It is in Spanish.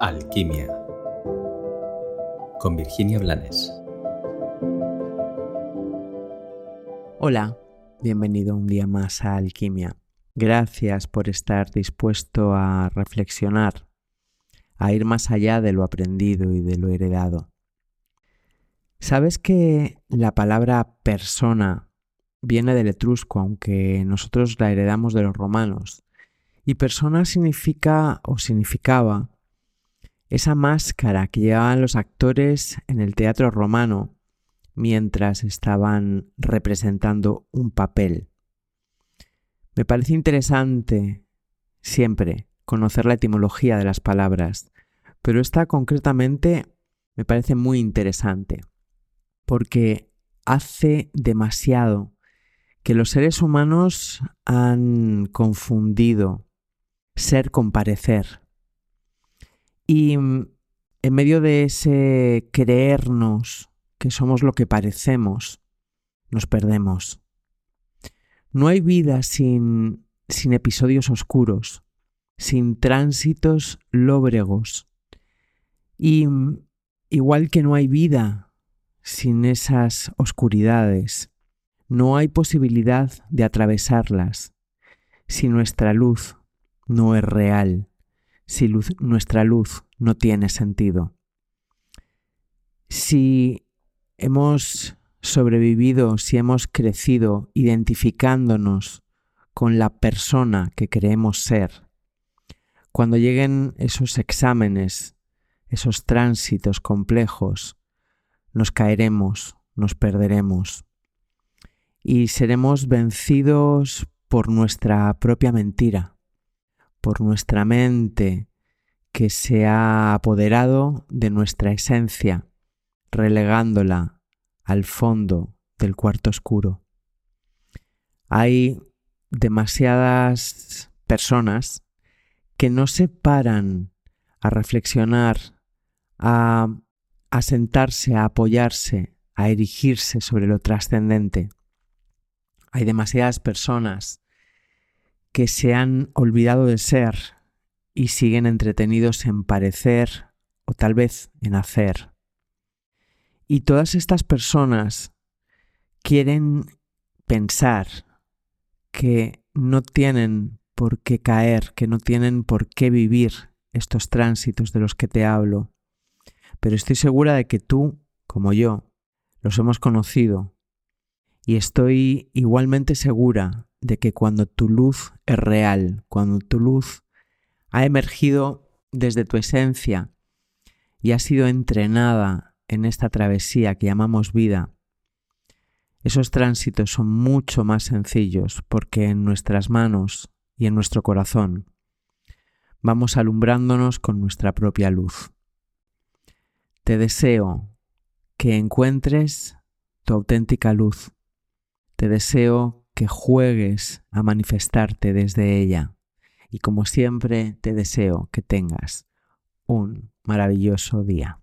Alquimia con Virginia Blanes. Hola, bienvenido un día más a Alquimia. Gracias por estar dispuesto a reflexionar, a ir más allá de lo aprendido y de lo heredado. ¿Sabes que la palabra persona viene del etrusco, aunque nosotros la heredamos de los romanos? Y persona significa o significaba esa máscara que llevaban los actores en el teatro romano mientras estaban representando un papel. Me parece interesante siempre conocer la etimología de las palabras, pero esta concretamente me parece muy interesante porque hace demasiado que los seres humanos han confundido ser con parecer. Y mm, en medio de ese creernos que somos lo que parecemos, nos perdemos. No hay vida sin, sin episodios oscuros, sin tránsitos lóbregos. Y mm, igual que no hay vida sin esas oscuridades, no hay posibilidad de atravesarlas si nuestra luz no es real si nuestra luz no tiene sentido. Si hemos sobrevivido, si hemos crecido identificándonos con la persona que creemos ser, cuando lleguen esos exámenes, esos tránsitos complejos, nos caeremos, nos perderemos y seremos vencidos por nuestra propia mentira por nuestra mente que se ha apoderado de nuestra esencia, relegándola al fondo del cuarto oscuro. Hay demasiadas personas que no se paran a reflexionar, a, sentarse, a apoyarse, a erigirse sobre lo trascendente. Hay demasiadas personas que se han olvidado de ser y siguen entretenidos en parecer o tal vez en hacer. Y todas estas personas quieren pensar que no tienen por qué caer, que no tienen por qué vivir estos tránsitos de los que te hablo. Pero estoy segura de que tú, como yo, los hemos conocido. Y estoy igualmente segura de que cuando tu luz es real, cuando tu luz ha emergido desde tu esencia y ha sido entrenada en esta travesía que llamamos vida, esos tránsitos son mucho más sencillos porque en nuestras manos y en nuestro corazón vamos alumbrándonos con nuestra propia luz. Te deseo que encuentres tu auténtica luz. Te deseo que juegues a manifestarte desde ella. Y como siempre, te deseo que tengas un maravilloso día.